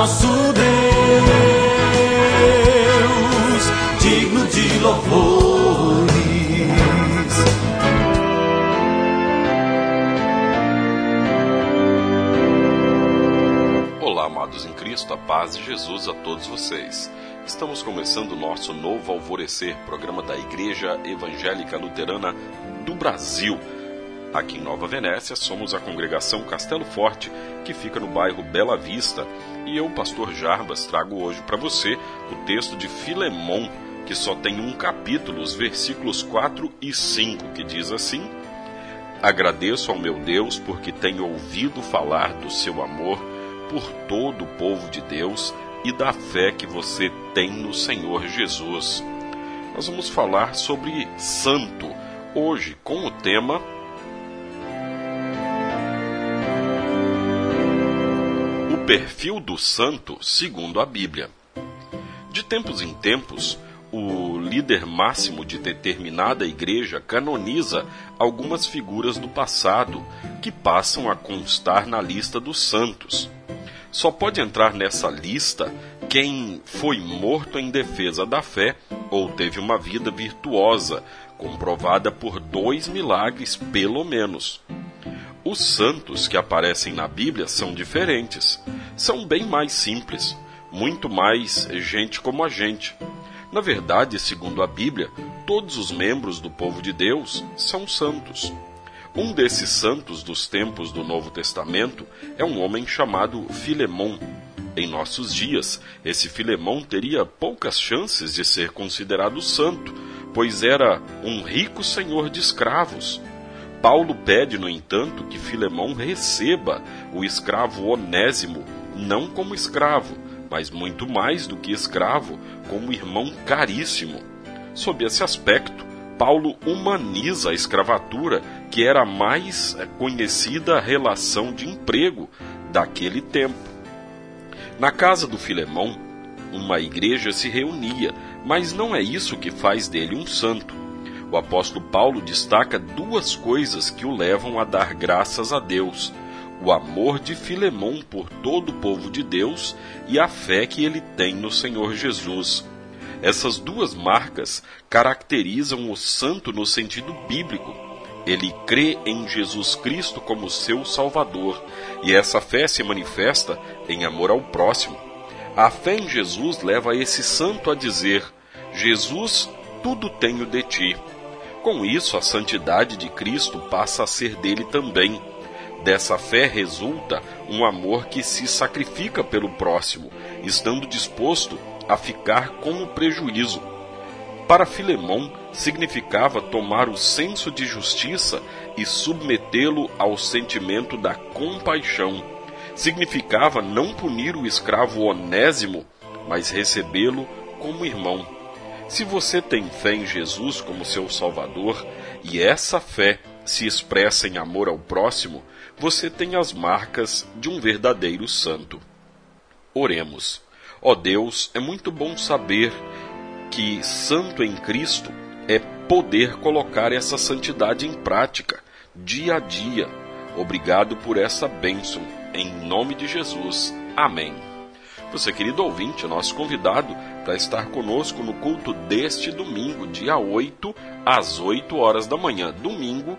nosso Deus, digno de louvores. Olá, amados em Cristo, a paz de Jesus a todos vocês. Estamos começando o nosso novo Alvorecer, programa da Igreja Evangélica Luterana do Brasil. Aqui em Nova Venécia, somos a congregação Castelo Forte, que fica no bairro Bela Vista, e eu, pastor Jarbas, trago hoje para você o texto de Filemon, que só tem um capítulo, os versículos 4 e 5, que diz assim: Agradeço ao meu Deus porque tenho ouvido falar do seu amor por todo o povo de Deus e da fé que você tem no Senhor Jesus. Nós vamos falar sobre santo hoje com o tema perfil do santo segundo a Bíblia. De tempos em tempos, o líder máximo de determinada igreja canoniza algumas figuras do passado que passam a constar na lista dos santos. Só pode entrar nessa lista quem foi morto em defesa da fé ou teve uma vida virtuosa, comprovada por dois milagres pelo menos. Os santos que aparecem na Bíblia são diferentes, são bem mais simples, muito mais gente como a gente. Na verdade, segundo a Bíblia, todos os membros do povo de Deus são santos. Um desses santos dos tempos do Novo Testamento é um homem chamado Filemon. Em nossos dias, esse Filemon teria poucas chances de ser considerado santo, pois era um rico senhor de escravos. Paulo pede, no entanto, que Filemon receba o escravo Onésimo, não como escravo, mas muito mais do que escravo, como irmão caríssimo. Sob esse aspecto, Paulo humaniza a escravatura, que era a mais conhecida relação de emprego daquele tempo. Na casa do Filemão, uma igreja se reunia, mas não é isso que faz dele um santo. O apóstolo Paulo destaca duas coisas que o levam a dar graças a Deus: o amor de Filemão por todo o povo de Deus e a fé que ele tem no Senhor Jesus. Essas duas marcas caracterizam o santo no sentido bíblico. Ele crê em Jesus Cristo como seu Salvador, e essa fé se manifesta em amor ao próximo. A fé em Jesus leva esse santo a dizer: Jesus, tudo tenho de ti. Com isso, a santidade de Cristo passa a ser dele também. Dessa fé resulta um amor que se sacrifica pelo próximo, estando disposto a ficar com o prejuízo. Para Filemão, significava tomar o senso de justiça e submetê-lo ao sentimento da compaixão. Significava não punir o escravo onésimo, mas recebê-lo como irmão. Se você tem fé em Jesus como seu Salvador e essa fé se expressa em amor ao próximo, você tem as marcas de um verdadeiro santo. Oremos. Ó Deus, é muito bom saber que santo em Cristo é poder colocar essa santidade em prática, dia a dia. Obrigado por essa bênção. Em nome de Jesus. Amém. Você, querido ouvinte, é nosso convidado para estar conosco no culto deste domingo, dia 8, às 8 horas da manhã. Domingo,